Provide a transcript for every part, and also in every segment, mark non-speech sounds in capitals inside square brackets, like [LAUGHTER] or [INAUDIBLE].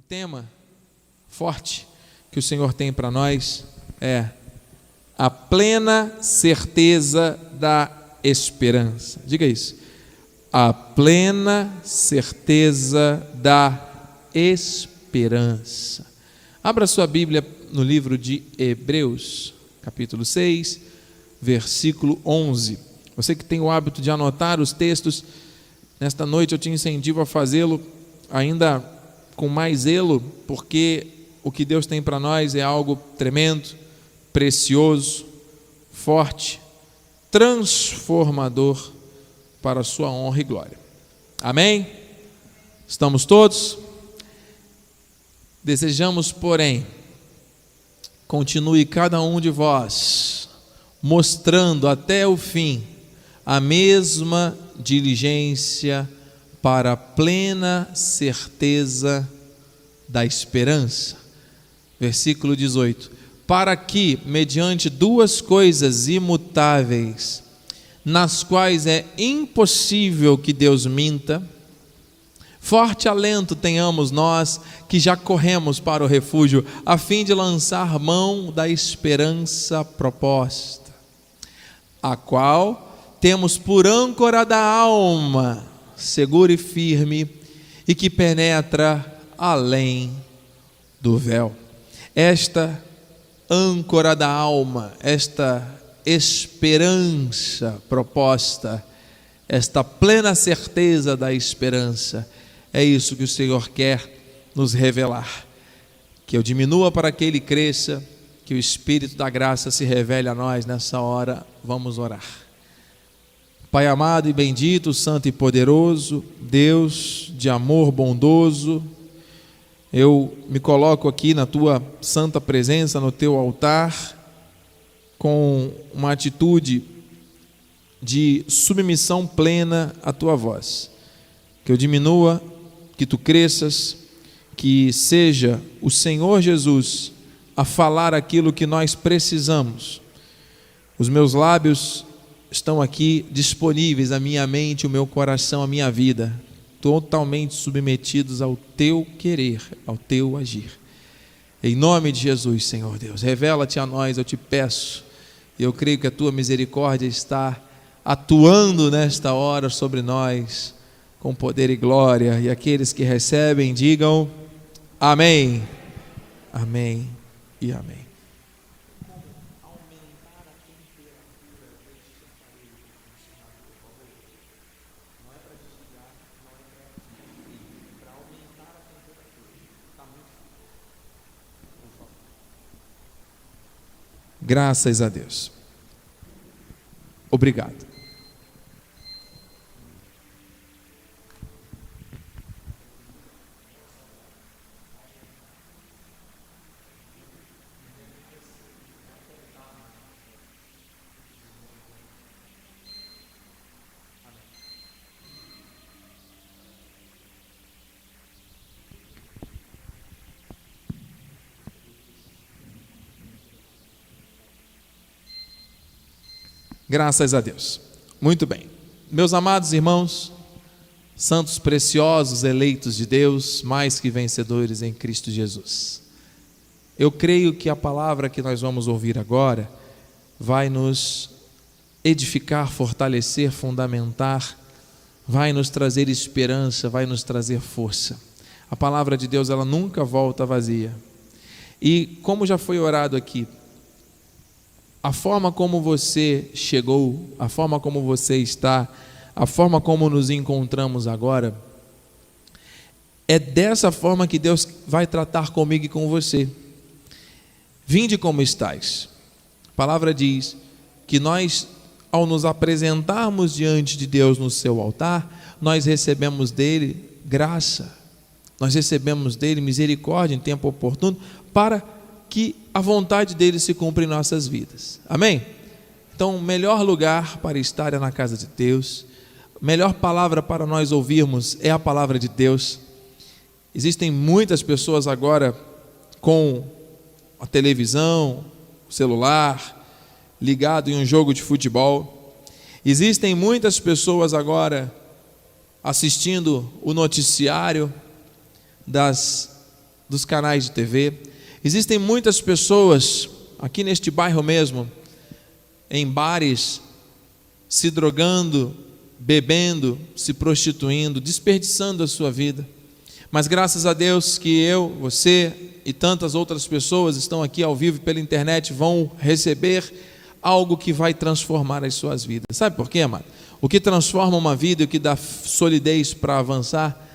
O tema forte que o Senhor tem para nós é a plena certeza da esperança. Diga isso. A plena certeza da esperança. Abra sua Bíblia no livro de Hebreus, capítulo 6, versículo 11. Você que tem o hábito de anotar os textos, nesta noite eu te incentivo a fazê-lo ainda com mais zelo, porque o que Deus tem para nós é algo tremendo, precioso, forte, transformador para a sua honra e glória. Amém? Estamos todos? Desejamos, porém, continue cada um de vós mostrando até o fim a mesma diligência para a plena certeza da esperança. Versículo 18: Para que, mediante duas coisas imutáveis, nas quais é impossível que Deus minta, Forte alento tenhamos nós que já corremos para o refúgio, a fim de lançar mão da esperança proposta, a qual temos por âncora da alma, segura e firme, e que penetra além do véu. Esta âncora da alma, esta esperança proposta, esta plena certeza da esperança, é isso que o Senhor quer nos revelar. Que eu diminua para que Ele cresça, que o Espírito da graça se revele a nós nessa hora. Vamos orar. Pai amado e bendito, santo e poderoso, Deus de amor bondoso, eu me coloco aqui na tua santa presença, no teu altar, com uma atitude de submissão plena à tua voz. Que eu diminua que tu cresças, que seja o Senhor Jesus a falar aquilo que nós precisamos. Os meus lábios estão aqui disponíveis, a minha mente, o meu coração, a minha vida, totalmente submetidos ao teu querer, ao teu agir. Em nome de Jesus, Senhor Deus, revela-te a nós, eu te peço. Eu creio que a tua misericórdia está atuando nesta hora sobre nós com poder e glória. E aqueles que recebem, digam amém. Amém e amém. Graças a Deus. Obrigado. Graças a Deus. Muito bem. Meus amados irmãos, santos preciosos, eleitos de Deus, mais que vencedores em Cristo Jesus. Eu creio que a palavra que nós vamos ouvir agora vai nos edificar, fortalecer, fundamentar, vai nos trazer esperança, vai nos trazer força. A palavra de Deus, ela nunca volta vazia. E como já foi orado aqui, a forma como você chegou, a forma como você está, a forma como nos encontramos agora, é dessa forma que Deus vai tratar comigo e com você. Vinde como estais. A palavra diz que nós, ao nos apresentarmos diante de Deus no seu altar, nós recebemos dele graça, nós recebemos dele misericórdia em tempo oportuno para que a vontade dele se cumpra em nossas vidas. Amém? Então, o melhor lugar para estar é na casa de Deus. Melhor palavra para nós ouvirmos é a palavra de Deus. Existem muitas pessoas agora com a televisão, o celular, ligado em um jogo de futebol. Existem muitas pessoas agora assistindo o noticiário das dos canais de TV. Existem muitas pessoas aqui neste bairro mesmo, em bares, se drogando, bebendo, se prostituindo, desperdiçando a sua vida. Mas graças a Deus que eu, você e tantas outras pessoas estão aqui ao vivo pela internet vão receber algo que vai transformar as suas vidas. Sabe por quê, amado? O que transforma uma vida e o que dá solidez para avançar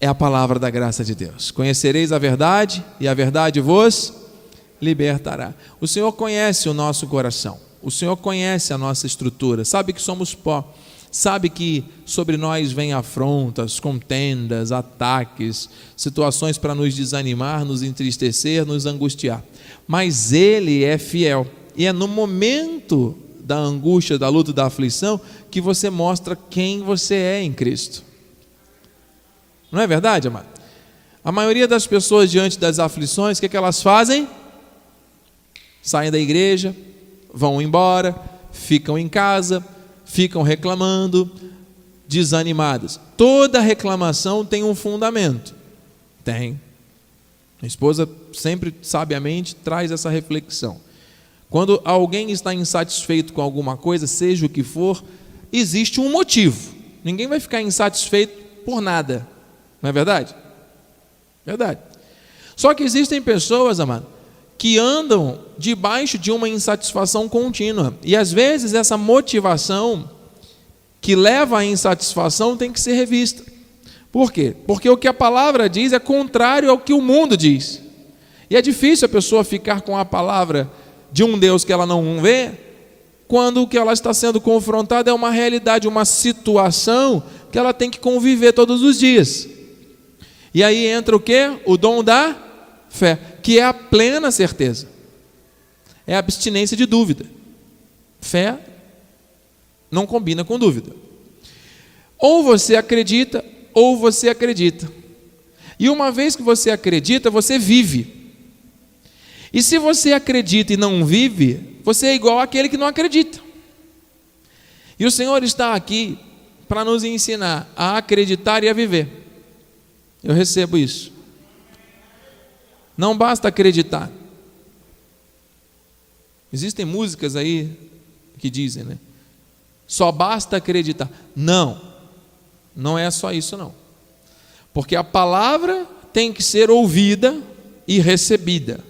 é a palavra da graça de Deus. Conhecereis a verdade e a verdade vos libertará. O Senhor conhece o nosso coração. O Senhor conhece a nossa estrutura, sabe que somos pó, sabe que sobre nós vêm afrontas, contendas, ataques, situações para nos desanimar, nos entristecer, nos angustiar. Mas Ele é fiel e é no momento da angústia, da luta, da aflição que você mostra quem você é em Cristo. Não é verdade, amado? A maioria das pessoas diante das aflições, o que, é que elas fazem? Saem da igreja, vão embora, ficam em casa, ficam reclamando, desanimadas. Toda reclamação tem um fundamento. Tem. A esposa sempre sabiamente traz essa reflexão. Quando alguém está insatisfeito com alguma coisa, seja o que for, existe um motivo. Ninguém vai ficar insatisfeito por nada. Não é verdade? Verdade. Só que existem pessoas, amado, que andam debaixo de uma insatisfação contínua. E às vezes essa motivação que leva à insatisfação tem que ser revista. Por quê? Porque o que a palavra diz é contrário ao que o mundo diz. E é difícil a pessoa ficar com a palavra de um Deus que ela não vê, quando o que ela está sendo confrontada é uma realidade, uma situação que ela tem que conviver todos os dias. E aí entra o que? O dom da fé, que é a plena certeza. É a abstinência de dúvida. Fé não combina com dúvida. Ou você acredita, ou você acredita. E uma vez que você acredita, você vive. E se você acredita e não vive, você é igual àquele que não acredita. E o Senhor está aqui para nos ensinar a acreditar e a viver. Eu recebo isso. Não basta acreditar. Existem músicas aí que dizem, né? Só basta acreditar. Não, não é só isso, não. Porque a palavra tem que ser ouvida e recebida.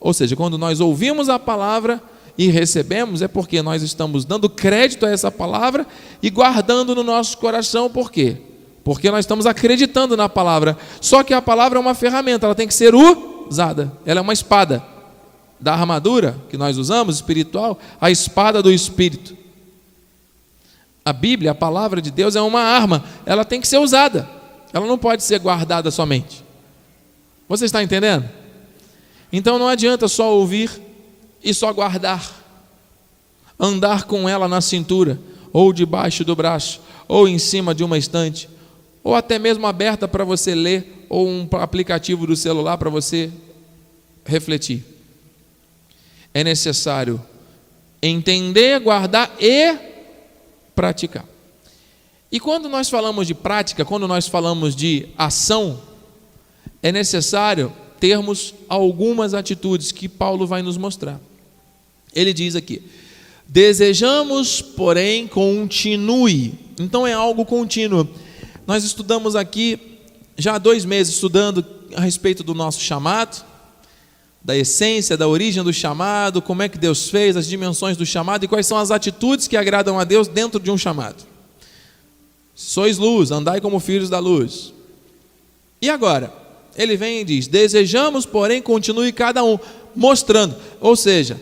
Ou seja, quando nós ouvimos a palavra e recebemos, é porque nós estamos dando crédito a essa palavra e guardando no nosso coração, por quê? Porque nós estamos acreditando na palavra. Só que a palavra é uma ferramenta, ela tem que ser usada. Ela é uma espada. Da armadura que nós usamos, espiritual, a espada do espírito. A Bíblia, a palavra de Deus, é uma arma, ela tem que ser usada. Ela não pode ser guardada somente. Você está entendendo? Então não adianta só ouvir e só guardar, andar com ela na cintura, ou debaixo do braço, ou em cima de uma estante, ou até mesmo aberta para você ler, ou um aplicativo do celular para você refletir. É necessário entender, guardar e praticar. E quando nós falamos de prática, quando nós falamos de ação, é necessário termos algumas atitudes que Paulo vai nos mostrar. Ele diz aqui: desejamos, porém, continue. Então é algo contínuo. Nós estudamos aqui já há dois meses estudando a respeito do nosso chamado, da essência, da origem do chamado, como é que Deus fez, as dimensões do chamado e quais são as atitudes que agradam a Deus dentro de um chamado. Sois luz, andai como filhos da luz. E agora? ele vem e diz: Desejamos, porém, continue cada um mostrando. Ou seja,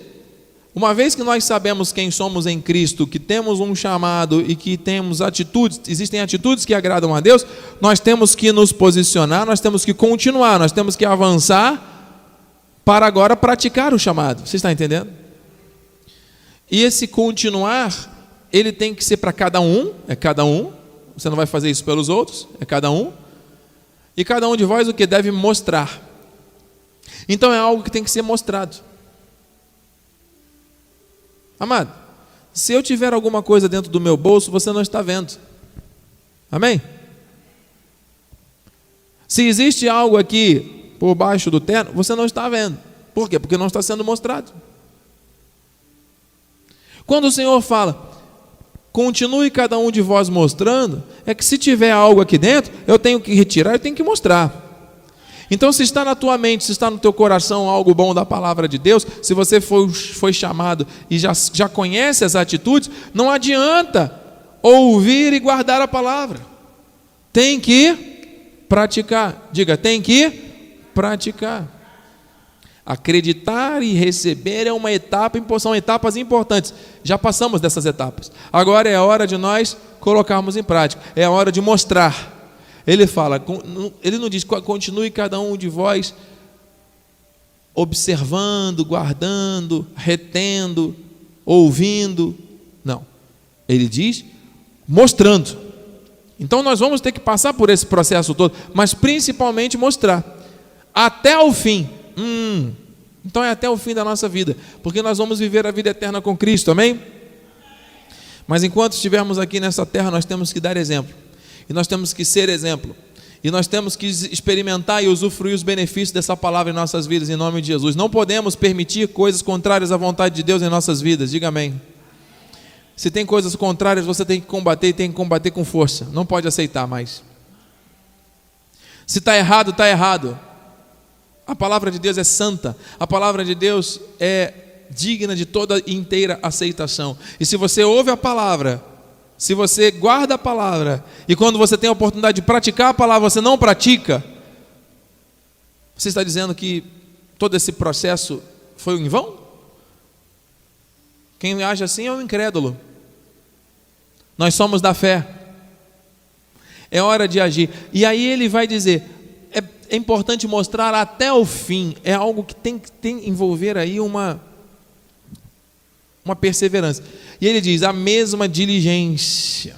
uma vez que nós sabemos quem somos em Cristo, que temos um chamado e que temos atitudes, existem atitudes que agradam a Deus, nós temos que nos posicionar, nós temos que continuar, nós temos que avançar para agora praticar o chamado. Você está entendendo? E esse continuar, ele tem que ser para cada um, é cada um. Você não vai fazer isso pelos outros, é cada um e cada um de vós o que deve mostrar. Então é algo que tem que ser mostrado. Amado, se eu tiver alguma coisa dentro do meu bolso, você não está vendo. Amém? Se existe algo aqui por baixo do terno, você não está vendo. Por quê? Porque não está sendo mostrado. Quando o Senhor fala, continue cada um de vós mostrando, é que se tiver algo aqui dentro, eu tenho que retirar e tenho que mostrar. Então, se está na tua mente, se está no teu coração algo bom da palavra de Deus, se você foi, foi chamado e já, já conhece as atitudes, não adianta ouvir e guardar a palavra. Tem que praticar. Diga, tem que praticar. Acreditar e receber é uma etapa, são etapas importantes. Já passamos dessas etapas. Agora é a hora de nós colocarmos em prática. É a hora de mostrar. Ele fala, ele não diz, continue cada um de vós observando, guardando, retendo, ouvindo. Não. Ele diz, mostrando. Então nós vamos ter que passar por esse processo todo, mas principalmente mostrar. Até o fim. Hum, então é até o fim da nossa vida, porque nós vamos viver a vida eterna com Cristo, amém? Mas enquanto estivermos aqui nessa terra, nós temos que dar exemplo, e nós temos que ser exemplo, e nós temos que experimentar e usufruir os benefícios dessa palavra em nossas vidas, em nome de Jesus. Não podemos permitir coisas contrárias à vontade de Deus em nossas vidas, diga amém. Se tem coisas contrárias, você tem que combater e tem que combater com força, não pode aceitar mais. Se está errado, está errado. A palavra de Deus é santa, a palavra de Deus é digna de toda inteira aceitação. E se você ouve a palavra, se você guarda a palavra, e quando você tem a oportunidade de praticar a palavra, você não pratica, você está dizendo que todo esse processo foi em vão? Quem age assim é um incrédulo. Nós somos da fé. É hora de agir. E aí ele vai dizer: é importante mostrar até o fim. É algo que tem que envolver aí uma, uma perseverança. E ele diz: a mesma diligência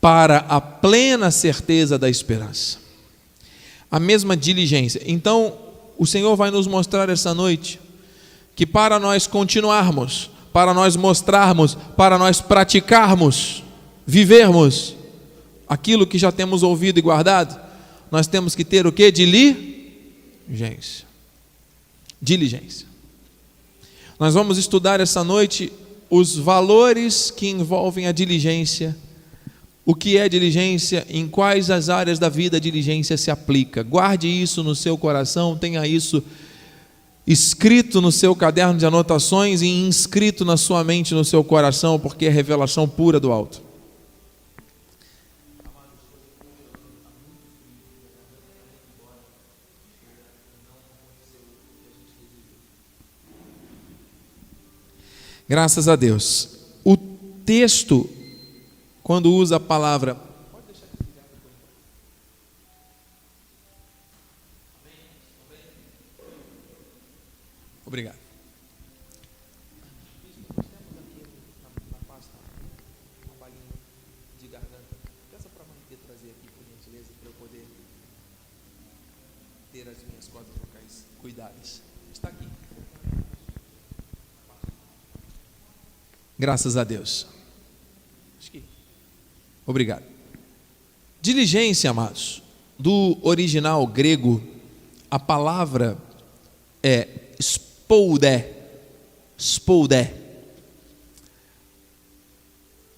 para a plena certeza da esperança. A mesma diligência. Então, o Senhor vai nos mostrar essa noite que para nós continuarmos, para nós mostrarmos, para nós praticarmos, vivermos aquilo que já temos ouvido e guardado, nós temos que ter o que? Diligência. Diligência. Nós vamos estudar essa noite os valores que envolvem a diligência. O que é diligência? Em quais as áreas da vida a diligência se aplica? Guarde isso no seu coração, tenha isso escrito no seu caderno de anotações e inscrito na sua mente, no seu coração, porque é revelação pura do alto. Graças a Deus. O texto, quando usa a palavra. Obrigado. ter as minhas cordas vocais cuidadas. Está aqui. Graças a Deus. Obrigado. Diligência, amados. Do original grego, a palavra é spoudé. Spoudé.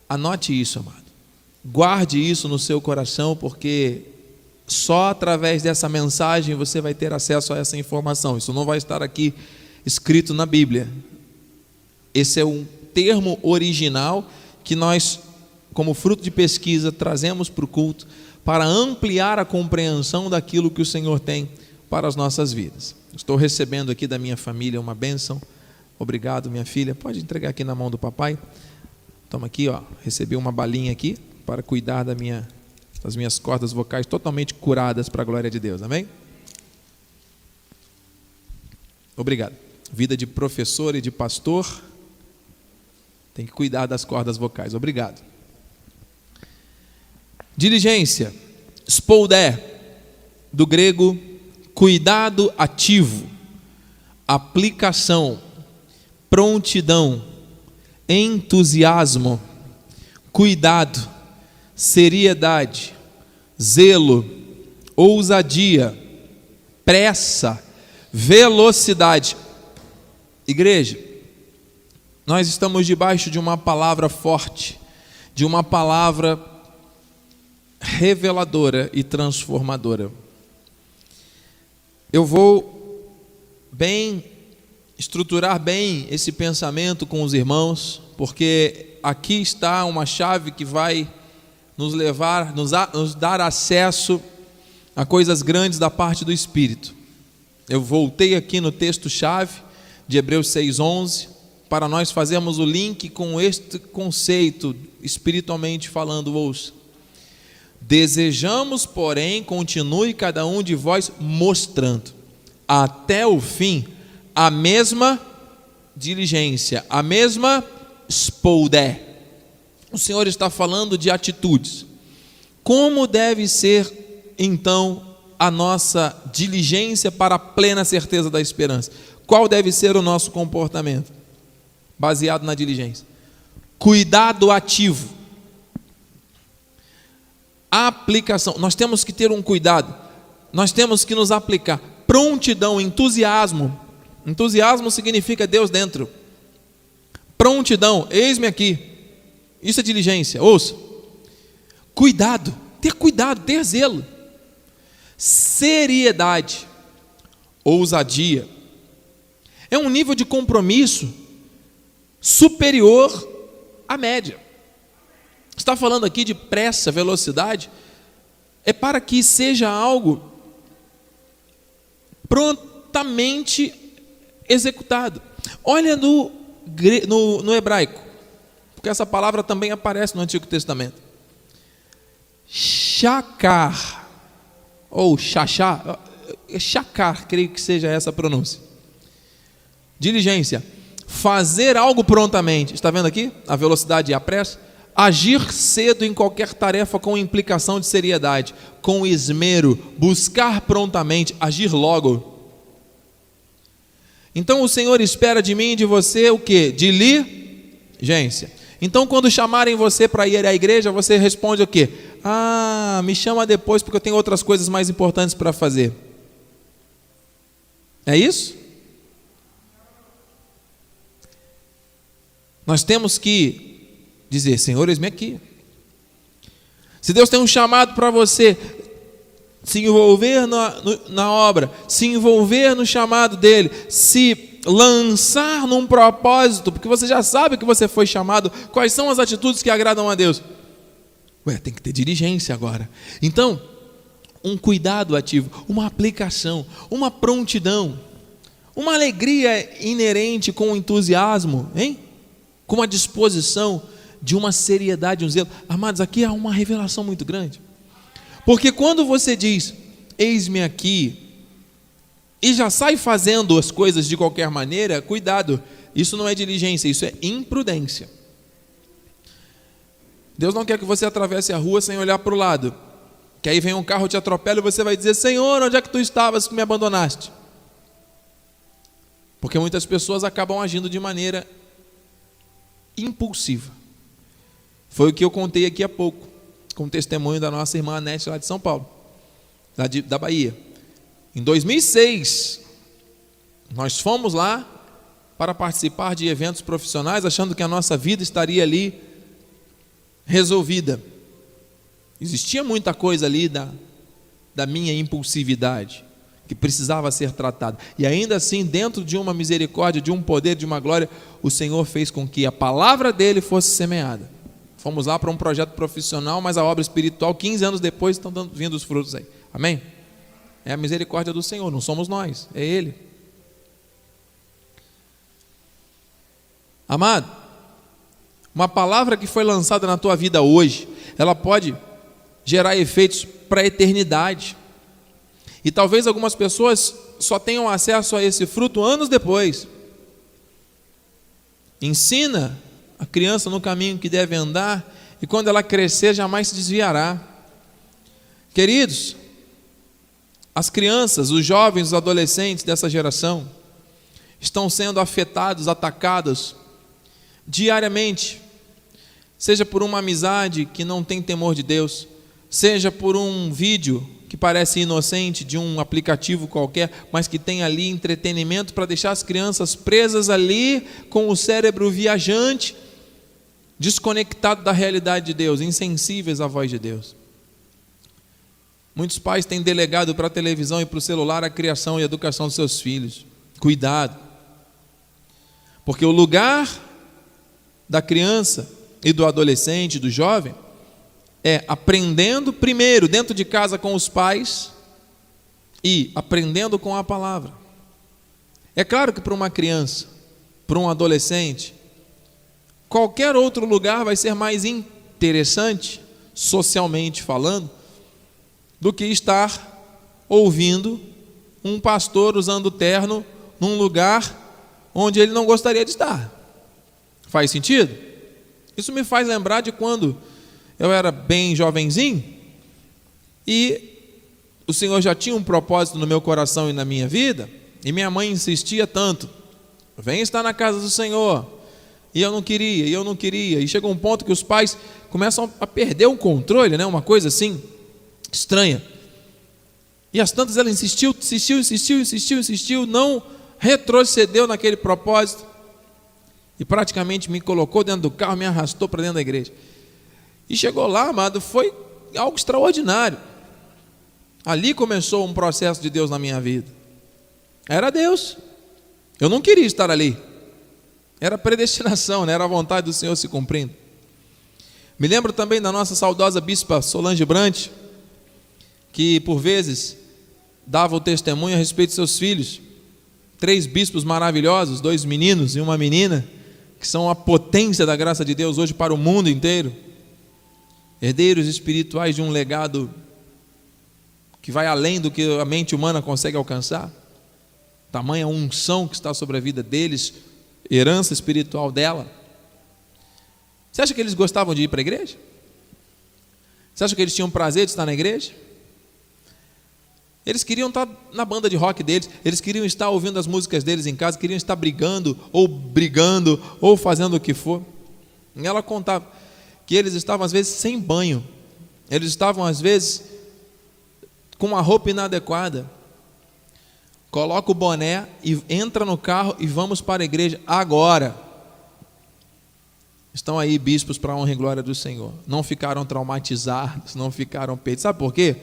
Anote isso, amado. Guarde isso no seu coração, porque só através dessa mensagem você vai ter acesso a essa informação. Isso não vai estar aqui escrito na Bíblia. Esse é um termo original que nós, como fruto de pesquisa, trazemos para o culto para ampliar a compreensão daquilo que o Senhor tem para as nossas vidas. Estou recebendo aqui da minha família uma bênção. Obrigado, minha filha. Pode entregar aqui na mão do papai. Toma aqui, ó. Recebi uma balinha aqui para cuidar da minha, das minhas cordas vocais totalmente curadas para a glória de Deus. Amém? Obrigado. Vida de professor e de pastor tem que cuidar das cordas vocais. Obrigado. Diligência, spoudé, do grego cuidado ativo, aplicação, prontidão, entusiasmo, cuidado, seriedade, zelo, ousadia, pressa, velocidade. Igreja, nós estamos debaixo de uma palavra forte, de uma palavra reveladora e transformadora. Eu vou bem estruturar bem esse pensamento com os irmãos, porque aqui está uma chave que vai nos levar, nos, nos dar acesso a coisas grandes da parte do Espírito. Eu voltei aqui no texto-chave de Hebreus 6,11 para nós fazermos o link com este conceito, espiritualmente falando, ouça. Desejamos, porém, continue cada um de vós mostrando até o fim a mesma diligência, a mesma spoudé. O Senhor está falando de atitudes. Como deve ser, então, a nossa diligência para a plena certeza da esperança? Qual deve ser o nosso comportamento? Baseado na diligência. Cuidado ativo. Aplicação. Nós temos que ter um cuidado. Nós temos que nos aplicar. Prontidão, entusiasmo Entusiasmo significa Deus dentro. Prontidão, eis-me aqui. Isso é diligência. Ouça. Cuidado, ter cuidado, ter zelo. Seriedade, ousadia. É um nível de compromisso superior à média. Está falando aqui de pressa, velocidade, é para que seja algo prontamente executado. Olha no, no, no hebraico, porque essa palavra também aparece no Antigo Testamento. Shakar, ou chachá, chakar, creio que seja essa a pronúncia. Diligência, fazer algo prontamente. Está vendo aqui a velocidade e a pressa? Agir cedo em qualquer tarefa com implicação de seriedade, com esmero, buscar prontamente, agir logo. Então o Senhor espera de mim e de você o que? Diligência. Então quando chamarem você para ir à igreja, você responde o quê? Ah, me chama depois porque eu tenho outras coisas mais importantes para fazer. É isso? Nós temos que dizer, Senhor, eis-me aqui. Se Deus tem um chamado para você, se envolver na, na obra, se envolver no chamado dele, se lançar num propósito, porque você já sabe que você foi chamado, quais são as atitudes que agradam a Deus. Ué, tem que ter diligência agora. Então, um cuidado ativo, uma aplicação, uma prontidão, uma alegria inerente com o entusiasmo, hein? Com uma disposição de uma seriedade, um zelo. Amados, aqui há uma revelação muito grande. Porque quando você diz, eis-me aqui, e já sai fazendo as coisas de qualquer maneira, cuidado, isso não é diligência, isso é imprudência. Deus não quer que você atravesse a rua sem olhar para o lado. Que aí vem um carro, te atropela e você vai dizer: Senhor, onde é que tu estavas que me abandonaste? Porque muitas pessoas acabam agindo de maneira impulsiva. Foi o que eu contei aqui há pouco com o testemunho da nossa irmã Anete lá de São Paulo, da, da Bahia. Em 2006, nós fomos lá para participar de eventos profissionais, achando que a nossa vida estaria ali resolvida. Existia muita coisa ali da, da minha impulsividade que precisava ser tratada. E ainda assim, dentro de uma misericórdia, de um poder, de uma glória, o Senhor fez com que a palavra dele fosse semeada. Fomos lá para um projeto profissional, mas a obra espiritual, 15 anos depois, estão dando, vindo os frutos aí. Amém? É a misericórdia do Senhor, não somos nós, é Ele. Amado, uma palavra que foi lançada na tua vida hoje, ela pode gerar efeitos para a eternidade. E talvez algumas pessoas só tenham acesso a esse fruto anos depois. Ensina a criança no caminho que deve andar, e quando ela crescer, jamais se desviará. Queridos, as crianças, os jovens, os adolescentes dessa geração estão sendo afetados, atacados diariamente, seja por uma amizade que não tem temor de Deus, seja por um vídeo que parece inocente de um aplicativo qualquer, mas que tem ali entretenimento para deixar as crianças presas ali com o cérebro viajante, desconectado da realidade de Deus, insensíveis à voz de Deus. Muitos pais têm delegado para a televisão e para o celular a criação e a educação dos seus filhos. Cuidado. Porque o lugar da criança e do adolescente, do jovem, é aprendendo primeiro dentro de casa com os pais e aprendendo com a palavra. É claro que para uma criança, para um adolescente, qualquer outro lugar vai ser mais interessante, socialmente falando, do que estar ouvindo um pastor usando terno num lugar onde ele não gostaria de estar. Faz sentido? Isso me faz lembrar de quando eu era bem jovenzinho e o Senhor já tinha um propósito no meu coração e na minha vida, e minha mãe insistia tanto: vem estar na casa do Senhor. E eu não queria, e eu não queria. E chega um ponto que os pais começam a perder o controle, né? uma coisa assim, estranha. E as tantas ela insistiu, insistiu, insistiu, insistiu, insistiu, não retrocedeu naquele propósito e praticamente me colocou dentro do carro, me arrastou para dentro da igreja. E chegou lá, amado, foi algo extraordinário. Ali começou um processo de Deus na minha vida. Era Deus. Eu não queria estar ali. Era predestinação, né? era a vontade do Senhor se cumprindo. Me lembro também da nossa saudosa bispa Solange Brant, que por vezes dava o testemunho a respeito de seus filhos. Três bispos maravilhosos, dois meninos e uma menina, que são a potência da graça de Deus hoje para o mundo inteiro herdeiros espirituais de um legado que vai além do que a mente humana consegue alcançar. Tamanha unção que está sobre a vida deles, herança espiritual dela. Você acha que eles gostavam de ir para a igreja? Você acha que eles tinham prazer de estar na igreja? Eles queriam estar na banda de rock deles, eles queriam estar ouvindo as músicas deles em casa, queriam estar brigando, ou brigando, ou fazendo o que for. E ela contava que eles estavam às vezes sem banho, eles estavam às vezes com uma roupa inadequada. Coloca o boné e entra no carro e vamos para a igreja agora. Estão aí bispos para a honra e glória do Senhor. Não ficaram traumatizados, não ficaram peitos. Sabe por quê?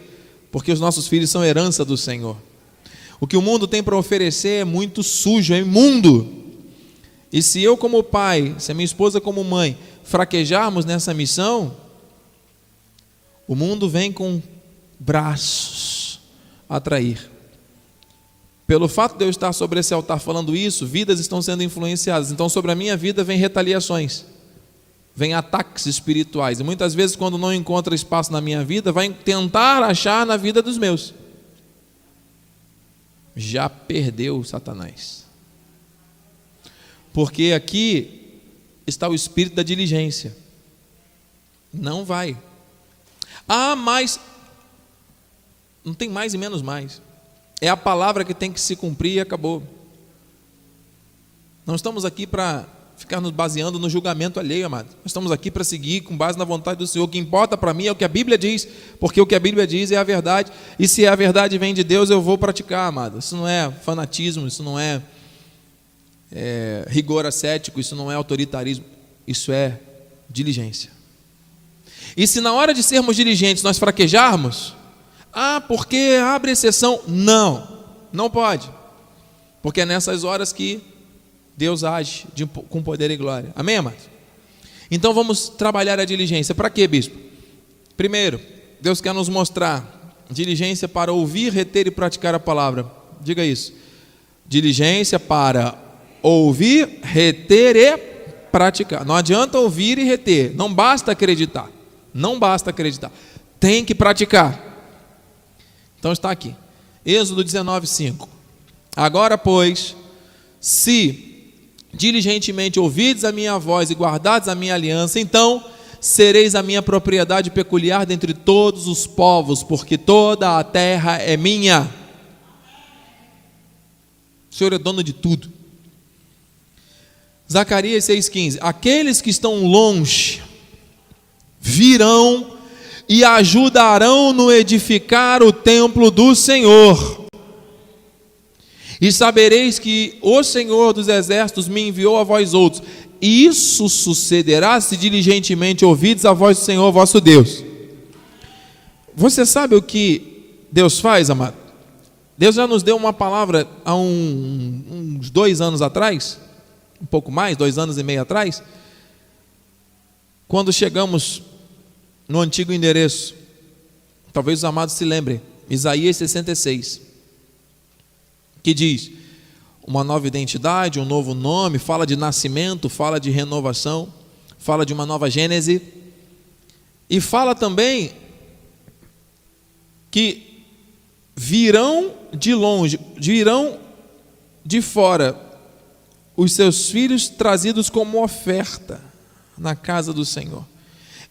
Porque os nossos filhos são herança do Senhor. O que o mundo tem para oferecer é muito sujo, é imundo. E se eu, como pai, se a minha esposa, como mãe, fraquejarmos nessa missão, o mundo vem com braços a atrair. Pelo fato de eu estar sobre esse altar falando isso, vidas estão sendo influenciadas. Então, sobre a minha vida vem retaliações, vem ataques espirituais. E muitas vezes, quando não encontra espaço na minha vida, vai tentar achar na vida dos meus. Já perdeu Satanás. Porque aqui está o espírito da diligência. Não vai. Ah, mas não tem mais e menos mais. É a palavra que tem que se cumprir e acabou. Não estamos aqui para ficar nos baseando no julgamento alheio, amado. Nós estamos aqui para seguir com base na vontade do Senhor. O que importa para mim é o que a Bíblia diz, porque o que a Bíblia diz é a verdade. E se a verdade vem de Deus, eu vou praticar, amado. Isso não é fanatismo, isso não é é, rigor ascético, isso não é autoritarismo, isso é diligência. E se na hora de sermos diligentes nós fraquejarmos, ah, porque abre exceção? Não, não pode, porque é nessas horas que Deus age de, com poder e glória. Amém, amados? Então vamos trabalhar a diligência. Para quê, bispo? Primeiro, Deus quer nos mostrar diligência para ouvir, reter e praticar a palavra. Diga isso. Diligência para ouvir, reter e praticar. Não adianta ouvir e reter, não basta acreditar. Não basta acreditar. Tem que praticar. Então está aqui. Êxodo 19:5. Agora, pois, se diligentemente ouvides a minha voz e guardares a minha aliança, então sereis a minha propriedade peculiar dentre todos os povos, porque toda a terra é minha. O Senhor é dono de tudo. Zacarias 6,15: Aqueles que estão longe virão e ajudarão no edificar o templo do Senhor. E sabereis que o Senhor dos exércitos me enviou a vós outros. Isso sucederá se diligentemente ouvides a voz do Senhor vosso Deus. Você sabe o que Deus faz, amado? Deus já nos deu uma palavra há um, uns dois anos atrás, um pouco mais, dois anos e meio atrás, quando chegamos no antigo endereço. Talvez os amados se lembrem, Isaías 66, que diz: uma nova identidade, um novo nome, fala de nascimento, fala de renovação, fala de uma nova gênese, e fala também que virão de longe, virão de fora os seus filhos trazidos como oferta na casa do Senhor.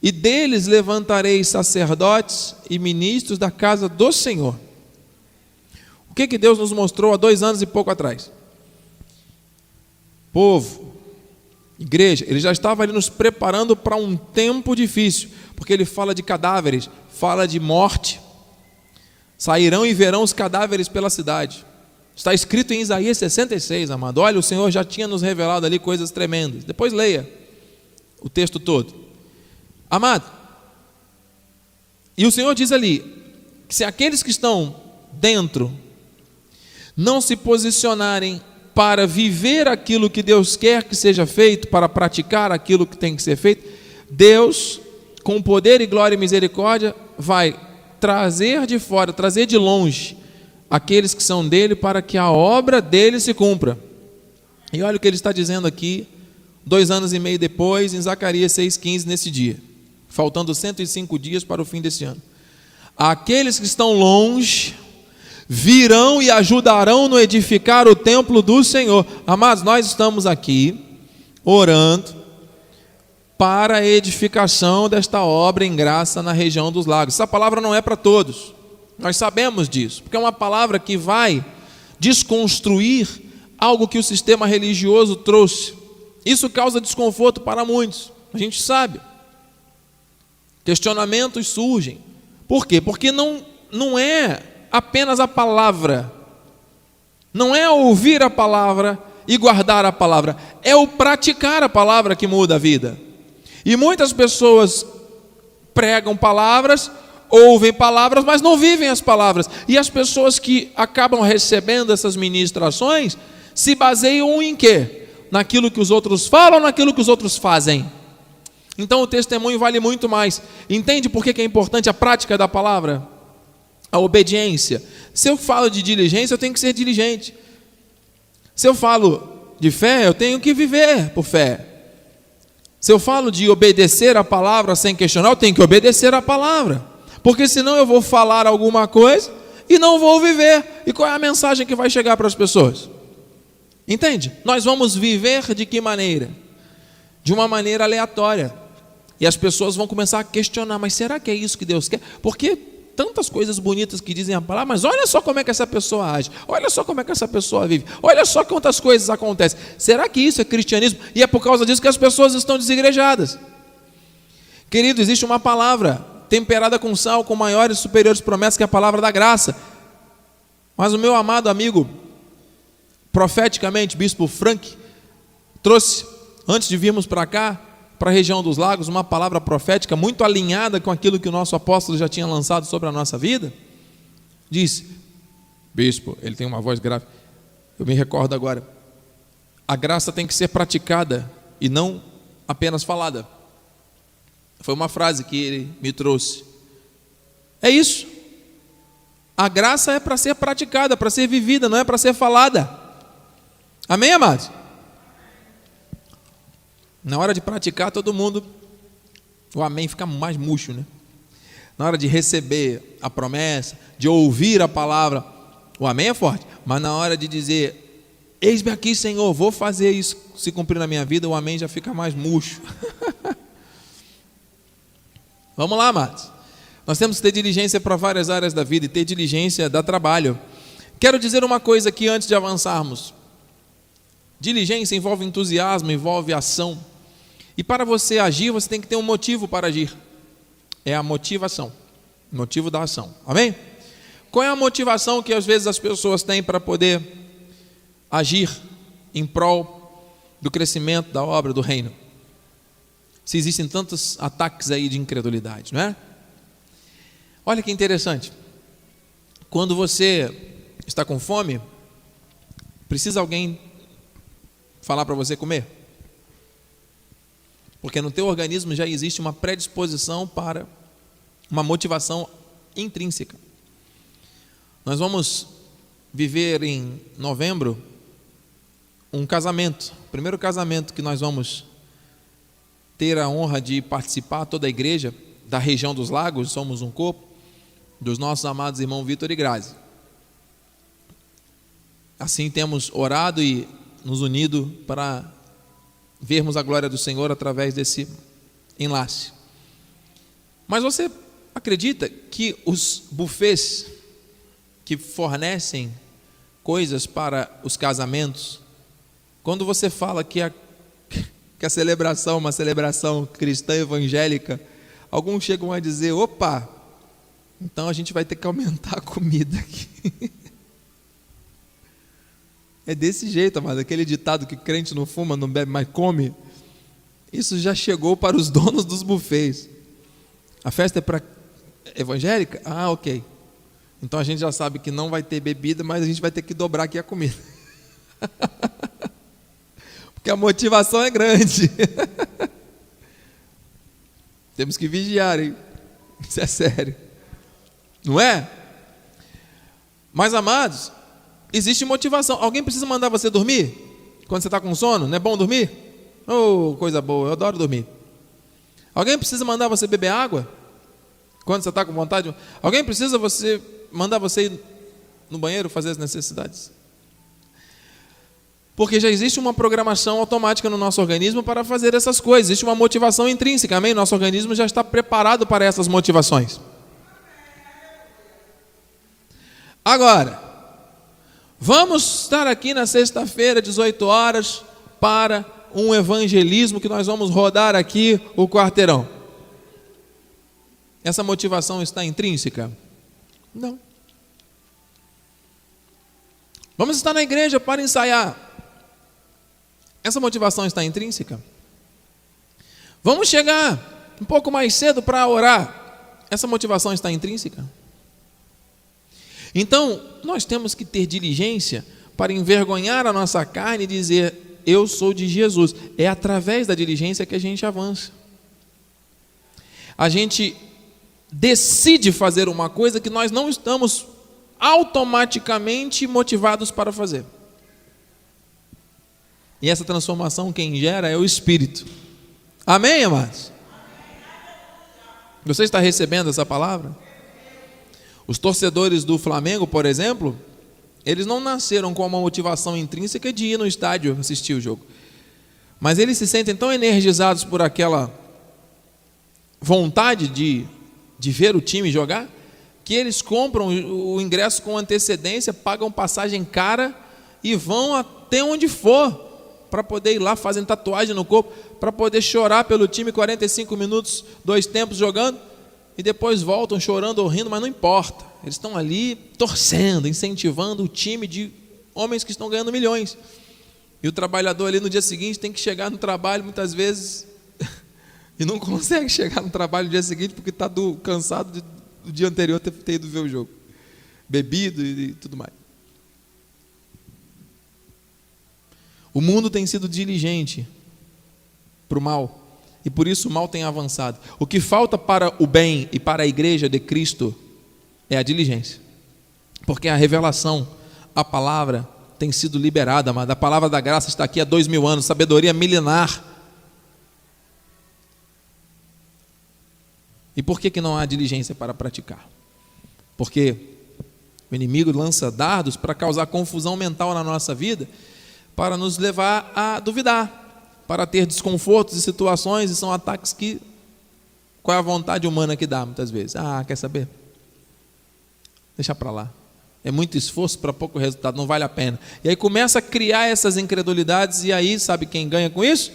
E deles levantarei sacerdotes e ministros da casa do Senhor. O que, que Deus nos mostrou há dois anos e pouco atrás? Povo, igreja, ele já estava ali nos preparando para um tempo difícil, porque ele fala de cadáveres, fala de morte. Sairão e verão os cadáveres pela cidade. Está escrito em Isaías 66, amado. Olha, o Senhor já tinha nos revelado ali coisas tremendas. Depois leia o texto todo. Amado, e o Senhor diz ali: que se aqueles que estão dentro não se posicionarem para viver aquilo que Deus quer que seja feito, para praticar aquilo que tem que ser feito, Deus, com poder e glória e misericórdia, vai trazer de fora, trazer de longe aqueles que são dele para que a obra dele se cumpra. E olha o que ele está dizendo aqui, dois anos e meio depois, em Zacarias 6,15, nesse dia faltando 105 dias para o fim desse ano. Aqueles que estão longe virão e ajudarão no edificar o templo do Senhor. Amados, nós estamos aqui orando para a edificação desta obra em graça na região dos lagos. Essa palavra não é para todos. Nós sabemos disso, porque é uma palavra que vai desconstruir algo que o sistema religioso trouxe. Isso causa desconforto para muitos. A gente sabe. Questionamentos surgem. Por quê? Porque não, não é apenas a palavra, não é ouvir a palavra e guardar a palavra, é o praticar a palavra que muda a vida. E muitas pessoas pregam palavras, ouvem palavras, mas não vivem as palavras. E as pessoas que acabam recebendo essas ministrações se baseiam em quê? Naquilo que os outros falam, naquilo que os outros fazem. Então o testemunho vale muito mais. Entende por que é importante a prática da palavra? A obediência. Se eu falo de diligência, eu tenho que ser diligente. Se eu falo de fé, eu tenho que viver por fé. Se eu falo de obedecer a palavra sem questionar, eu tenho que obedecer a palavra. Porque senão eu vou falar alguma coisa e não vou viver. E qual é a mensagem que vai chegar para as pessoas? Entende? Nós vamos viver de que maneira? De uma maneira aleatória. E as pessoas vão começar a questionar: mas será que é isso que Deus quer? Porque tantas coisas bonitas que dizem a palavra, mas olha só como é que essa pessoa age, olha só como é que essa pessoa vive, olha só quantas coisas acontecem. Será que isso é cristianismo? E é por causa disso que as pessoas estão desigrejadas. Querido, existe uma palavra temperada com sal, com maiores e superiores promessas, que a palavra da graça. Mas o meu amado amigo, profeticamente, bispo Frank, trouxe, antes de virmos para cá, para a região dos lagos, uma palavra profética muito alinhada com aquilo que o nosso apóstolo já tinha lançado sobre a nossa vida. Disse, bispo, ele tem uma voz grave, eu me recordo agora, a graça tem que ser praticada e não apenas falada. Foi uma frase que ele me trouxe. É isso. A graça é para ser praticada, para ser vivida, não é para ser falada. Amém, amados? Na hora de praticar, todo mundo, o amém fica mais murcho, né? Na hora de receber a promessa, de ouvir a palavra, o amém é forte, mas na hora de dizer, eis-me aqui, Senhor, vou fazer isso se cumprir na minha vida, o amém já fica mais murcho. [LAUGHS] Vamos lá, amados. Nós temos que ter diligência para várias áreas da vida e ter diligência dá trabalho. Quero dizer uma coisa aqui antes de avançarmos. Diligência envolve entusiasmo, envolve ação. E para você agir, você tem que ter um motivo para agir. é a motivação, motivo da ação. Amém? Qual é a motivação que às vezes as pessoas têm para poder agir em prol do crescimento da obra do reino? Se existem tantos ataques aí de incredulidade, não é? Olha que interessante. Quando você está com fome, precisa alguém falar para você comer? Porque no teu organismo já existe uma predisposição para uma motivação intrínseca. Nós vamos viver em novembro um casamento, o primeiro casamento que nós vamos ter a honra de participar, toda a igreja da região dos lagos, somos um corpo, dos nossos amados irmãos Vitor e Grazi. Assim temos orado e nos unido para vermos a glória do Senhor através desse enlace. Mas você acredita que os buffets que fornecem coisas para os casamentos, quando você fala que a, que a celebração uma celebração cristã evangélica, alguns chegam a dizer: opa, então a gente vai ter que aumentar a comida aqui. [LAUGHS] É desse jeito, amado. Aquele ditado que crente não fuma, não bebe, mas come. Isso já chegou para os [LAUGHS] donos dos bufês. A festa é para evangélica? Ah, ok. Então a gente já sabe que não vai ter bebida, mas a gente vai ter que dobrar aqui a comida. [LAUGHS] Porque a motivação é grande. [LAUGHS] Temos que vigiar, hein? Isso é sério. Não é? Mas amados, existe motivação. Alguém precisa mandar você dormir? Quando você está com sono? Não é bom dormir? Oh, coisa boa, eu adoro dormir. Alguém precisa mandar você beber água? Quando você está com vontade? Alguém precisa você mandar você ir no banheiro fazer as necessidades? Porque já existe uma programação automática no nosso organismo para fazer essas coisas. Existe uma motivação intrínseca, amém? Nosso organismo já está preparado para essas motivações. Agora, vamos estar aqui na sexta-feira, 18 horas, para um evangelismo que nós vamos rodar aqui o quarteirão. Essa motivação está intrínseca? Não. Vamos estar na igreja para ensaiar. Essa motivação está intrínseca? Vamos chegar um pouco mais cedo para orar. Essa motivação está intrínseca? Então, nós temos que ter diligência para envergonhar a nossa carne e dizer: Eu sou de Jesus. É através da diligência que a gente avança. A gente decide fazer uma coisa que nós não estamos automaticamente motivados para fazer. E essa transformação quem gera é o Espírito. Amém, amados? Você está recebendo essa palavra? Os torcedores do Flamengo, por exemplo, eles não nasceram com uma motivação intrínseca de ir no estádio assistir o jogo. Mas eles se sentem tão energizados por aquela vontade de, de ver o time jogar, que eles compram o ingresso com antecedência, pagam passagem cara e vão até onde for para poder ir lá fazendo tatuagem no corpo, para poder chorar pelo time 45 minutos, dois tempos jogando e depois voltam chorando ou rindo, mas não importa. Eles estão ali torcendo, incentivando o time de homens que estão ganhando milhões. E o trabalhador ali no dia seguinte tem que chegar no trabalho muitas vezes [LAUGHS] e não consegue chegar no trabalho no dia seguinte porque está cansado do dia anterior ter, ter ido ver o jogo, bebido e, e tudo mais. O mundo tem sido diligente para o mal e por isso o mal tem avançado. O que falta para o bem e para a igreja de Cristo é a diligência, porque a revelação, a palavra tem sido liberada, mas a palavra da graça está aqui há dois mil anos, sabedoria milenar. E por que, que não há diligência para praticar? Porque o inimigo lança dardos para causar confusão mental na nossa vida, para nos levar a duvidar para ter desconfortos e situações, e são ataques que. Qual é a vontade humana que dá muitas vezes? Ah, quer saber? Deixa para lá. É muito esforço para pouco resultado, não vale a pena. E aí começa a criar essas incredulidades, e aí sabe quem ganha com isso?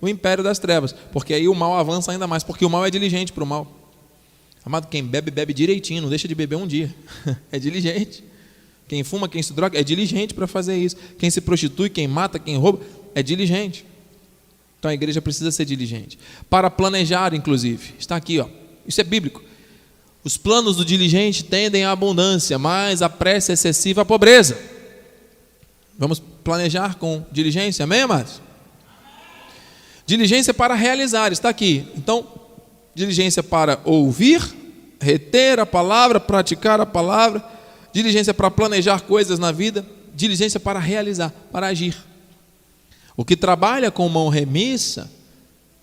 O império das trevas. Porque aí o mal avança ainda mais, porque o mal é diligente para o mal. Amado, quem bebe, bebe direitinho, não deixa de beber um dia. [LAUGHS] é diligente. Quem fuma, quem se droga, é diligente para fazer isso. Quem se prostitui, quem mata, quem rouba, é diligente. Então a igreja precisa ser diligente. Para planejar, inclusive. Está aqui, ó. Isso é bíblico. Os planos do diligente tendem à abundância, mas a pressa excessiva à pobreza. Vamos planejar com diligência, amém, amados? Diligência para realizar, está aqui. Então, diligência para ouvir, reter a palavra, praticar a palavra, diligência para planejar coisas na vida, diligência para realizar, para agir. O que trabalha com mão remissa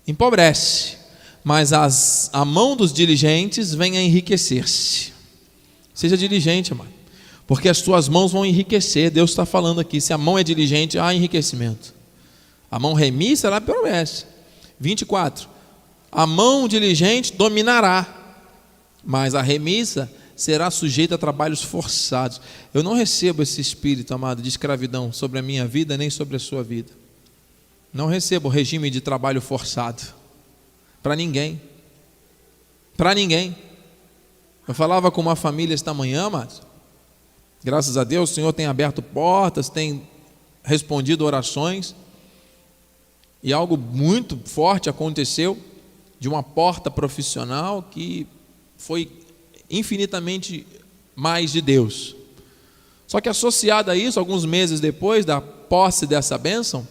empobrece, mas as, a mão dos diligentes vem a enriquecer-se. Seja diligente, amado, porque as tuas mãos vão enriquecer. Deus está falando aqui: se a mão é diligente, há enriquecimento. A mão remissa, ela promete. 24. A mão diligente dominará, mas a remissa será sujeita a trabalhos forçados. Eu não recebo esse espírito, amado, de escravidão sobre a minha vida nem sobre a sua vida. Não recebo regime de trabalho forçado. Para ninguém. Para ninguém. Eu falava com uma família esta manhã, amados. Graças a Deus, o Senhor tem aberto portas, tem respondido orações. E algo muito forte aconteceu de uma porta profissional que foi infinitamente mais de Deus. Só que associada a isso, alguns meses depois da posse dessa bênção,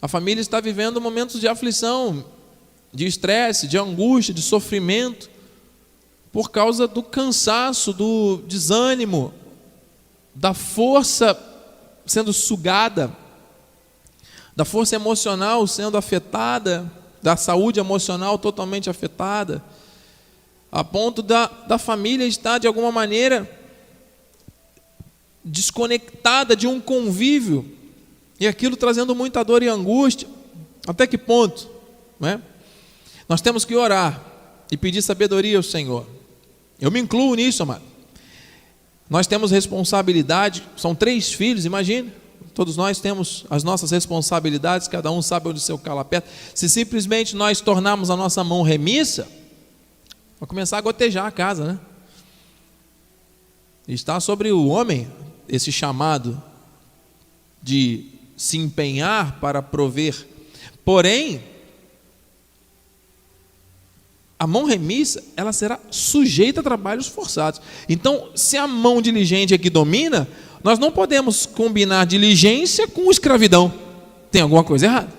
a família está vivendo momentos de aflição, de estresse, de angústia, de sofrimento, por causa do cansaço, do desânimo, da força sendo sugada da força emocional sendo afetada, da saúde emocional totalmente afetada, a ponto da, da família estar, de alguma maneira, desconectada de um convívio, e aquilo trazendo muita dor e angústia. Até que ponto? Né? Nós temos que orar e pedir sabedoria ao Senhor. Eu me incluo nisso, amado. Nós temos responsabilidade, são três filhos, imagine. Todos nós temos as nossas responsabilidades, cada um sabe onde seu calo aperta. Se simplesmente nós tornarmos a nossa mão remissa, vai começar a gotejar a casa, né? Está sobre o homem esse chamado de se empenhar para prover. Porém, a mão remissa, ela será sujeita a trabalhos forçados. Então, se a mão diligente é que domina, nós não podemos combinar diligência com escravidão. Tem alguma coisa errada.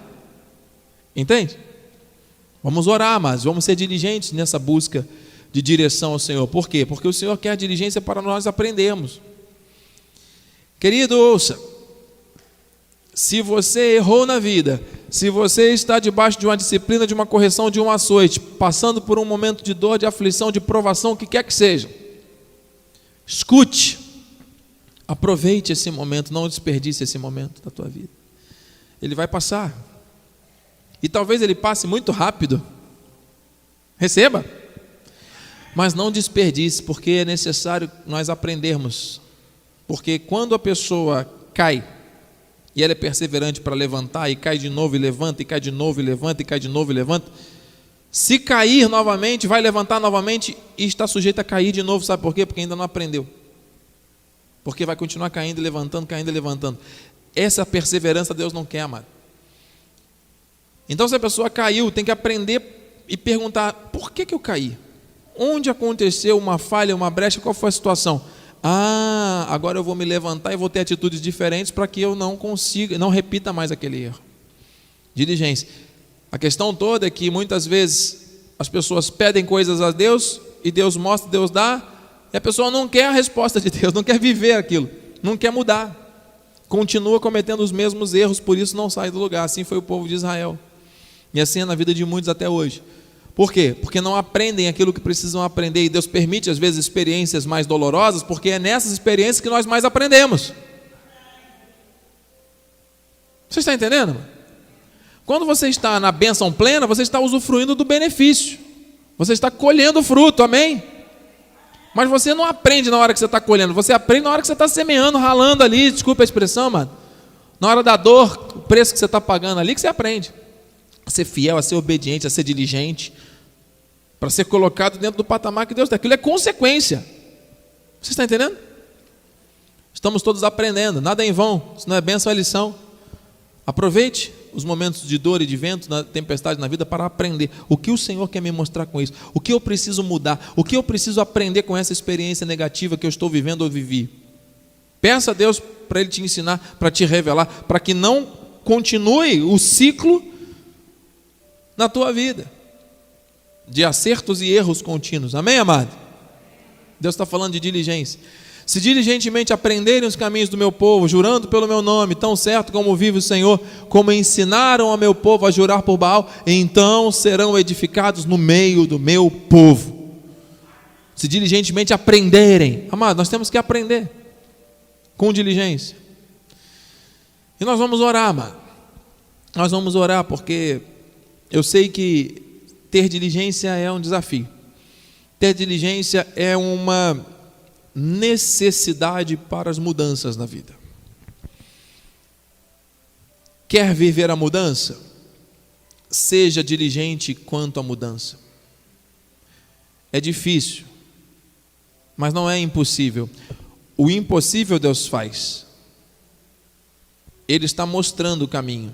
Entende? Vamos orar, mas vamos ser diligentes nessa busca de direção ao Senhor. Por quê? Porque o Senhor quer diligência para nós aprendermos. Querido, ouça. Se você errou na vida, se você está debaixo de uma disciplina, de uma correção, de um açoite, passando por um momento de dor, de aflição, de provação, o que quer que seja, escute Aproveite esse momento, não desperdice esse momento da tua vida. Ele vai passar. E talvez ele passe muito rápido. Receba. Mas não desperdice, porque é necessário nós aprendermos. Porque quando a pessoa cai, e ela é perseverante para levantar, e cai de novo e levanta, e cai de novo e levanta, e cai de novo e levanta, se cair novamente, vai levantar novamente e está sujeito a cair de novo, sabe por quê? Porque ainda não aprendeu porque vai continuar caindo e levantando, caindo e levantando. Essa perseverança Deus não quer, amado. Então, se a pessoa caiu, tem que aprender e perguntar: por que, que eu caí? Onde aconteceu uma falha, uma brecha? Qual foi a situação? Ah, agora eu vou me levantar e vou ter atitudes diferentes para que eu não consiga, não repita mais aquele erro. Diligência. A questão toda é que muitas vezes as pessoas pedem coisas a Deus e Deus mostra, Deus dá, e a pessoa não quer a resposta de Deus, não quer viver aquilo, não quer mudar. Continua cometendo os mesmos erros, por isso não sai do lugar. Assim foi o povo de Israel. E assim é na vida de muitos até hoje. Por quê? Porque não aprendem aquilo que precisam aprender. E Deus permite, às vezes, experiências mais dolorosas, porque é nessas experiências que nós mais aprendemos. Você está entendendo? Quando você está na bênção plena, você está usufruindo do benefício. Você está colhendo fruto, amém? Mas você não aprende na hora que você está colhendo, você aprende na hora que você está semeando, ralando ali, desculpa a expressão, mano. Na hora da dor, o preço que você está pagando ali, que você aprende. A ser fiel, a ser obediente, a ser diligente. para ser colocado dentro do patamar que Deus tem. Aquilo é consequência. Você está entendendo? Estamos todos aprendendo, nada é em vão, isso não é benção, é lição. Aproveite os momentos de dor e de vento, na tempestade na vida, para aprender o que o Senhor quer me mostrar com isso, o que eu preciso mudar, o que eu preciso aprender com essa experiência negativa que eu estou vivendo ou vivi. Peça a Deus para Ele te ensinar, para te revelar, para que não continue o ciclo na tua vida de acertos e erros contínuos. Amém, amado? Deus está falando de diligência. Se diligentemente aprenderem os caminhos do meu povo, jurando pelo meu nome, tão certo como vive o Senhor, como ensinaram ao meu povo a jurar por Baal, então serão edificados no meio do meu povo. Se diligentemente aprenderem, amado, nós temos que aprender com diligência. E nós vamos orar, amado. Nós vamos orar porque eu sei que ter diligência é um desafio. Ter diligência é uma necessidade para as mudanças na vida. Quer viver a mudança? Seja diligente quanto à mudança. É difícil, mas não é impossível. O impossível Deus faz. Ele está mostrando o caminho,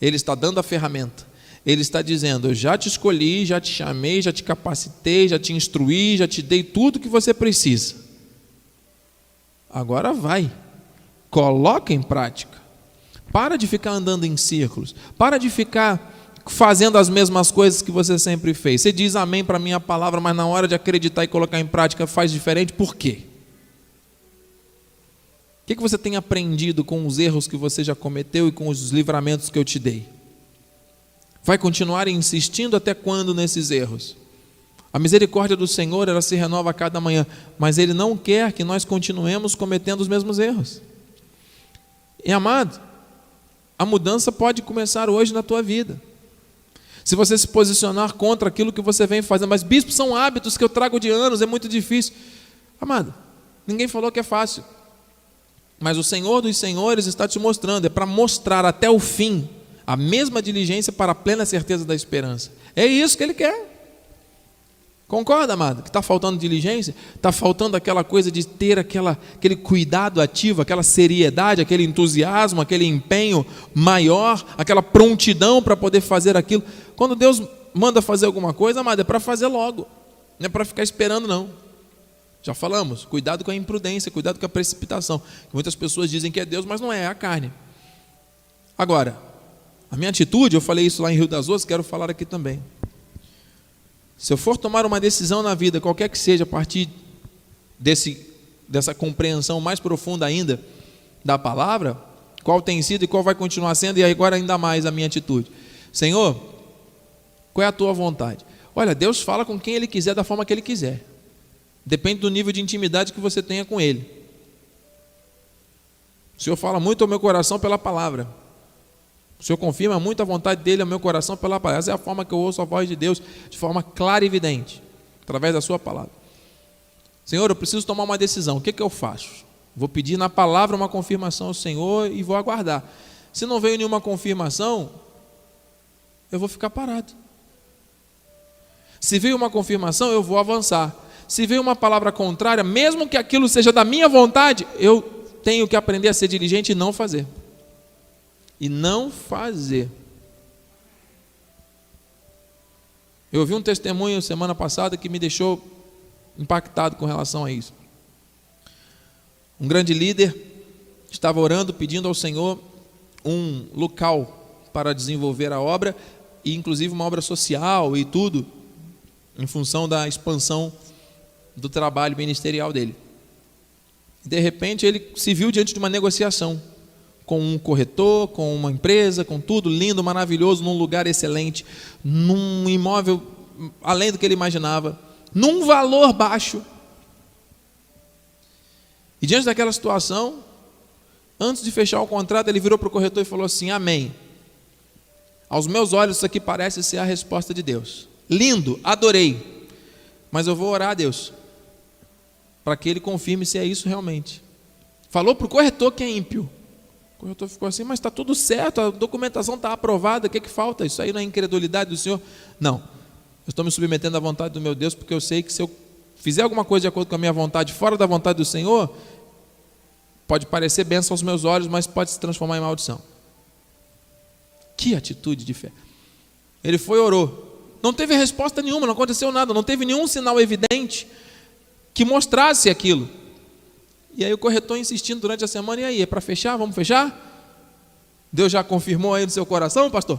Ele está dando a ferramenta. Ele está dizendo: Eu já te escolhi, já te chamei, já te capacitei, já te instruí, já te dei tudo que você precisa. Agora vai, coloca em prática. Para de ficar andando em círculos, para de ficar fazendo as mesmas coisas que você sempre fez. Você diz amém para a minha palavra, mas na hora de acreditar e colocar em prática faz diferente, por quê? O que você tem aprendido com os erros que você já cometeu e com os livramentos que eu te dei? Vai continuar insistindo até quando nesses erros? A misericórdia do Senhor, ela se renova a cada manhã, mas Ele não quer que nós continuemos cometendo os mesmos erros. E amado, a mudança pode começar hoje na tua vida. Se você se posicionar contra aquilo que você vem fazendo, mas bispo, são hábitos que eu trago de anos, é muito difícil. Amado, ninguém falou que é fácil. Mas o Senhor dos Senhores está te mostrando, é para mostrar até o fim a mesma diligência para a plena certeza da esperança. É isso que ele quer. Concorda, amado? Que está faltando diligência? Está faltando aquela coisa de ter aquela, aquele cuidado ativo, aquela seriedade, aquele entusiasmo, aquele empenho maior, aquela prontidão para poder fazer aquilo. Quando Deus manda fazer alguma coisa, amado, é para fazer logo, não é para ficar esperando, não. Já falamos, cuidado com a imprudência, cuidado com a precipitação. Muitas pessoas dizem que é Deus, mas não é, é a carne. Agora, a minha atitude, eu falei isso lá em Rio das Ostras, quero falar aqui também. Se eu for tomar uma decisão na vida, qualquer que seja, a partir desse, dessa compreensão mais profunda ainda da palavra, qual tem sido e qual vai continuar sendo, e agora ainda mais a minha atitude. Senhor, qual é a tua vontade? Olha, Deus fala com quem Ele quiser, da forma que Ele quiser. Depende do nível de intimidade que você tenha com Ele. O Senhor fala muito ao meu coração pela palavra. O Senhor confirma muito a vontade dele ao meu coração pela palavra. Essa é a forma que eu ouço a voz de Deus, de forma clara e evidente, através da sua palavra. Senhor, eu preciso tomar uma decisão. O que, que eu faço? Vou pedir na palavra uma confirmação ao Senhor e vou aguardar. Se não veio nenhuma confirmação, eu vou ficar parado. Se veio uma confirmação, eu vou avançar. Se veio uma palavra contrária, mesmo que aquilo seja da minha vontade, eu tenho que aprender a ser diligente e não fazer e não fazer. Eu ouvi um testemunho semana passada que me deixou impactado com relação a isso. Um grande líder estava orando, pedindo ao Senhor um local para desenvolver a obra, e inclusive uma obra social e tudo, em função da expansão do trabalho ministerial dele. De repente ele se viu diante de uma negociação com um corretor, com uma empresa, com tudo lindo, maravilhoso, num lugar excelente, num imóvel além do que ele imaginava, num valor baixo. E diante daquela situação, antes de fechar o contrato, ele virou para o corretor e falou assim: Amém. Aos meus olhos, isso aqui parece ser a resposta de Deus. Lindo, adorei. Mas eu vou orar a Deus, para que ele confirme se é isso realmente. Falou para o corretor que é ímpio. O corretor ficou assim, mas está tudo certo, a documentação está aprovada, o que, que falta? Isso aí não é incredulidade do senhor? Não. Eu estou me submetendo à vontade do meu Deus porque eu sei que se eu fizer alguma coisa de acordo com a minha vontade, fora da vontade do Senhor, pode parecer bênção aos meus olhos, mas pode se transformar em maldição. Que atitude de fé. Ele foi e orou. Não teve resposta nenhuma, não aconteceu nada, não teve nenhum sinal evidente que mostrasse aquilo. E aí o corretor insistindo durante a semana, e aí, é para fechar? Vamos fechar? Deus já confirmou aí no seu coração, pastor?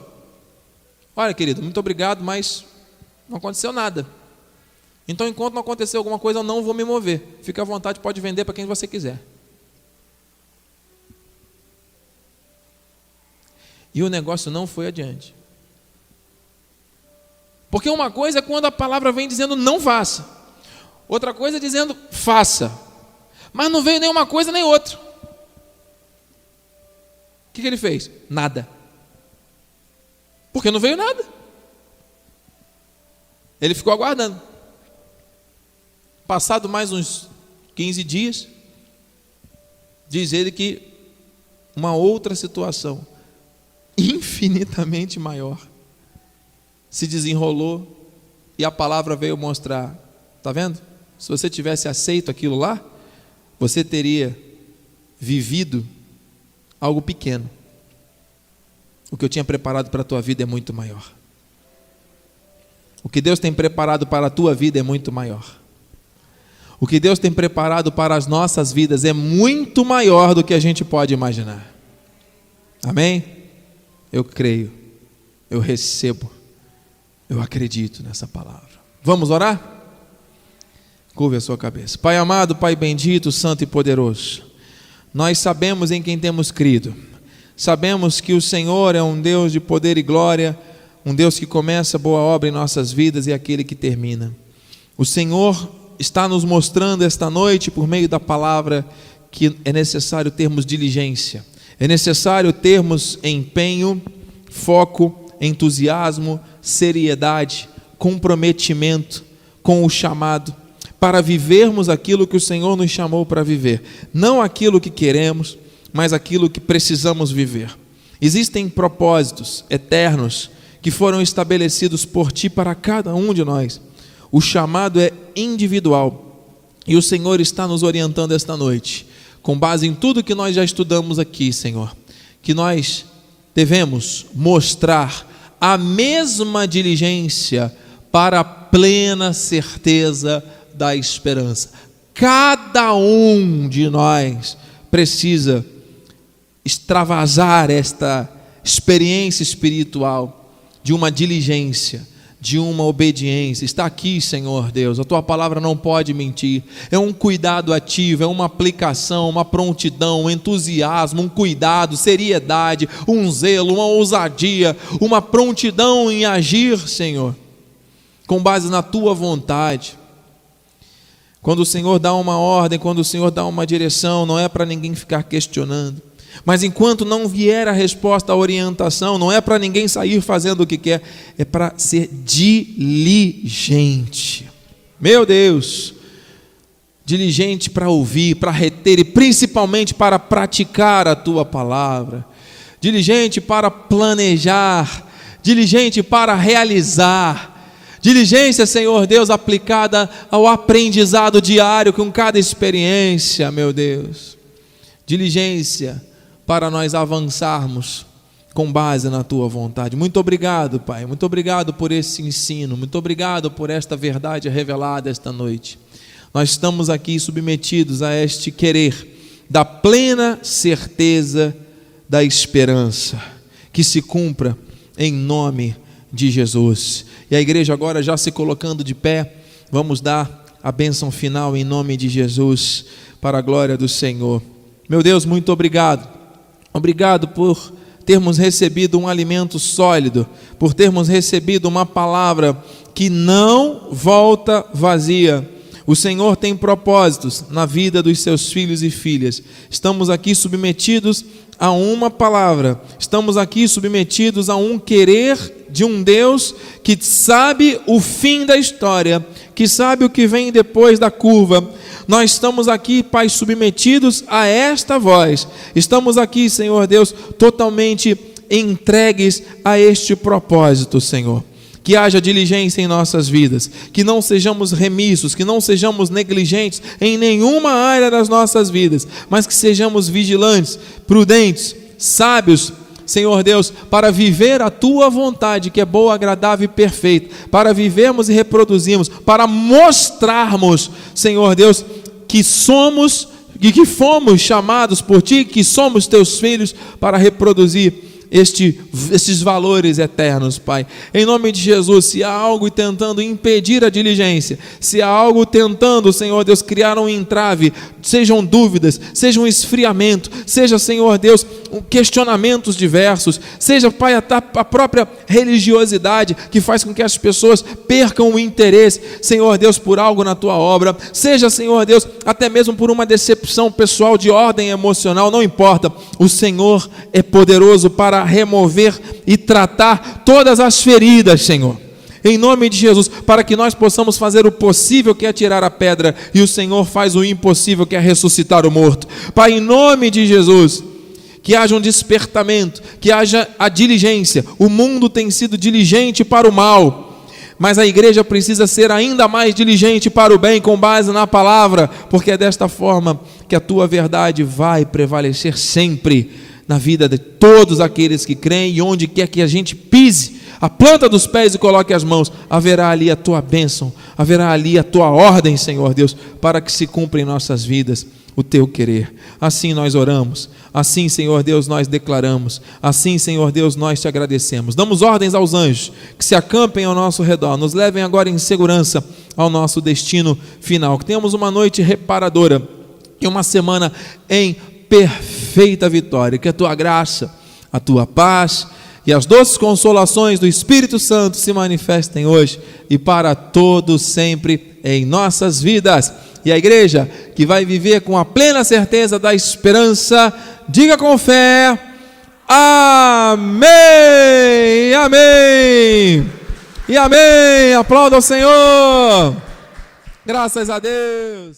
Olha, querido, muito obrigado, mas não aconteceu nada. Então, enquanto não acontecer alguma coisa, eu não vou me mover. Fique à vontade, pode vender para quem você quiser. E o negócio não foi adiante. Porque uma coisa é quando a palavra vem dizendo não faça, outra coisa é dizendo faça, mas não veio nem uma coisa nem outra. O que, que ele fez? Nada. Porque não veio nada. Ele ficou aguardando. Passado mais uns 15 dias, diz ele que uma outra situação, infinitamente maior, se desenrolou e a palavra veio mostrar. Está vendo? Se você tivesse aceito aquilo lá, você teria vivido algo pequeno. O que eu tinha preparado para a tua vida é muito maior. O que Deus tem preparado para a tua vida é muito maior. O que Deus tem preparado para as nossas vidas é muito maior do que a gente pode imaginar. Amém? Eu creio, eu recebo, eu acredito nessa palavra. Vamos orar? Curve a sua cabeça. Pai amado, Pai bendito, santo e poderoso, nós sabemos em quem temos crido, sabemos que o Senhor é um Deus de poder e glória um Deus que começa boa obra em nossas vidas e aquele que termina. O Senhor está nos mostrando esta noite, por meio da palavra, que é necessário termos diligência, é necessário termos empenho, foco, entusiasmo, seriedade, comprometimento com o chamado, para vivermos aquilo que o Senhor nos chamou para viver, não aquilo que queremos, mas aquilo que precisamos viver. Existem propósitos eternos que foram estabelecidos por ti para cada um de nós. O chamado é individual e o Senhor está nos orientando esta noite, com base em tudo que nós já estudamos aqui, Senhor, que nós devemos mostrar a mesma diligência para a plena certeza da esperança. Cada um de nós precisa extravasar esta experiência espiritual de uma diligência, de uma obediência. Está aqui, Senhor Deus, a tua palavra não pode mentir. É um cuidado ativo, é uma aplicação, uma prontidão, um entusiasmo, um cuidado, seriedade, um zelo, uma ousadia, uma prontidão em agir, Senhor, com base na tua vontade. Quando o Senhor dá uma ordem, quando o Senhor dá uma direção, não é para ninguém ficar questionando. Mas enquanto não vier a resposta, a orientação, não é para ninguém sair fazendo o que quer, é para ser diligente. Meu Deus, diligente para ouvir, para reter e principalmente para praticar a tua palavra, diligente para planejar, diligente para realizar. Diligência, Senhor Deus, aplicada ao aprendizado diário com cada experiência, meu Deus. Diligência para nós avançarmos com base na tua vontade. Muito obrigado, Pai. Muito obrigado por esse ensino. Muito obrigado por esta verdade revelada esta noite. Nós estamos aqui submetidos a este querer da plena certeza da esperança que se cumpra em nome de Jesus. E a igreja agora já se colocando de pé, vamos dar a bênção final em nome de Jesus para a glória do Senhor. Meu Deus, muito obrigado Obrigado por termos recebido um alimento sólido, por termos recebido uma palavra que não volta vazia. O Senhor tem propósitos na vida dos seus filhos e filhas. Estamos aqui submetidos a uma palavra, estamos aqui submetidos a um querer de um Deus que sabe o fim da história, que sabe o que vem depois da curva, nós estamos aqui, Pai, submetidos a esta voz. Estamos aqui, Senhor Deus, totalmente entregues a este propósito, Senhor que haja diligência em nossas vidas, que não sejamos remissos, que não sejamos negligentes em nenhuma área das nossas vidas, mas que sejamos vigilantes, prudentes, sábios, Senhor Deus, para viver a tua vontade, que é boa, agradável e perfeita, para vivermos e reproduzirmos, para mostrarmos, Senhor Deus, que somos e que fomos chamados por ti, que somos teus filhos, para reproduzir este, estes valores eternos, Pai. Em nome de Jesus, se há algo tentando impedir a diligência, se há algo tentando, Senhor Deus, criar um entrave, sejam dúvidas, seja um esfriamento, seja, Senhor Deus, questionamentos diversos, seja, Pai, a própria religiosidade que faz com que as pessoas percam o interesse, Senhor Deus, por algo na tua obra, seja, Senhor Deus, até mesmo por uma decepção pessoal de ordem emocional, não importa, o Senhor é poderoso para remover e tratar todas as feridas, Senhor em nome de Jesus, para que nós possamos fazer o possível que é tirar a pedra e o Senhor faz o impossível que é ressuscitar o morto. Pai, em nome de Jesus, que haja um despertamento, que haja a diligência. O mundo tem sido diligente para o mal, mas a igreja precisa ser ainda mais diligente para o bem, com base na palavra, porque é desta forma que a tua verdade vai prevalecer sempre na vida de todos aqueles que creem e onde quer que a gente pise a planta dos pés e coloque as mãos, haverá ali a tua bênção, haverá ali a tua ordem, Senhor Deus, para que se cumpra em nossas vidas o teu querer. Assim nós oramos, assim, Senhor Deus, nós declaramos, assim, Senhor Deus, nós te agradecemos. Damos ordens aos anjos que se acampem ao nosso redor, nos levem agora em segurança ao nosso destino final. Que tenhamos uma noite reparadora e uma semana em perfeita vitória. Que a tua graça, a tua paz, e as doces consolações do Espírito Santo se manifestem hoje e para todos sempre em nossas vidas. E a igreja que vai viver com a plena certeza da esperança, diga com fé: Amém! Amém! E amém! Aplauda o Senhor! Graças a Deus!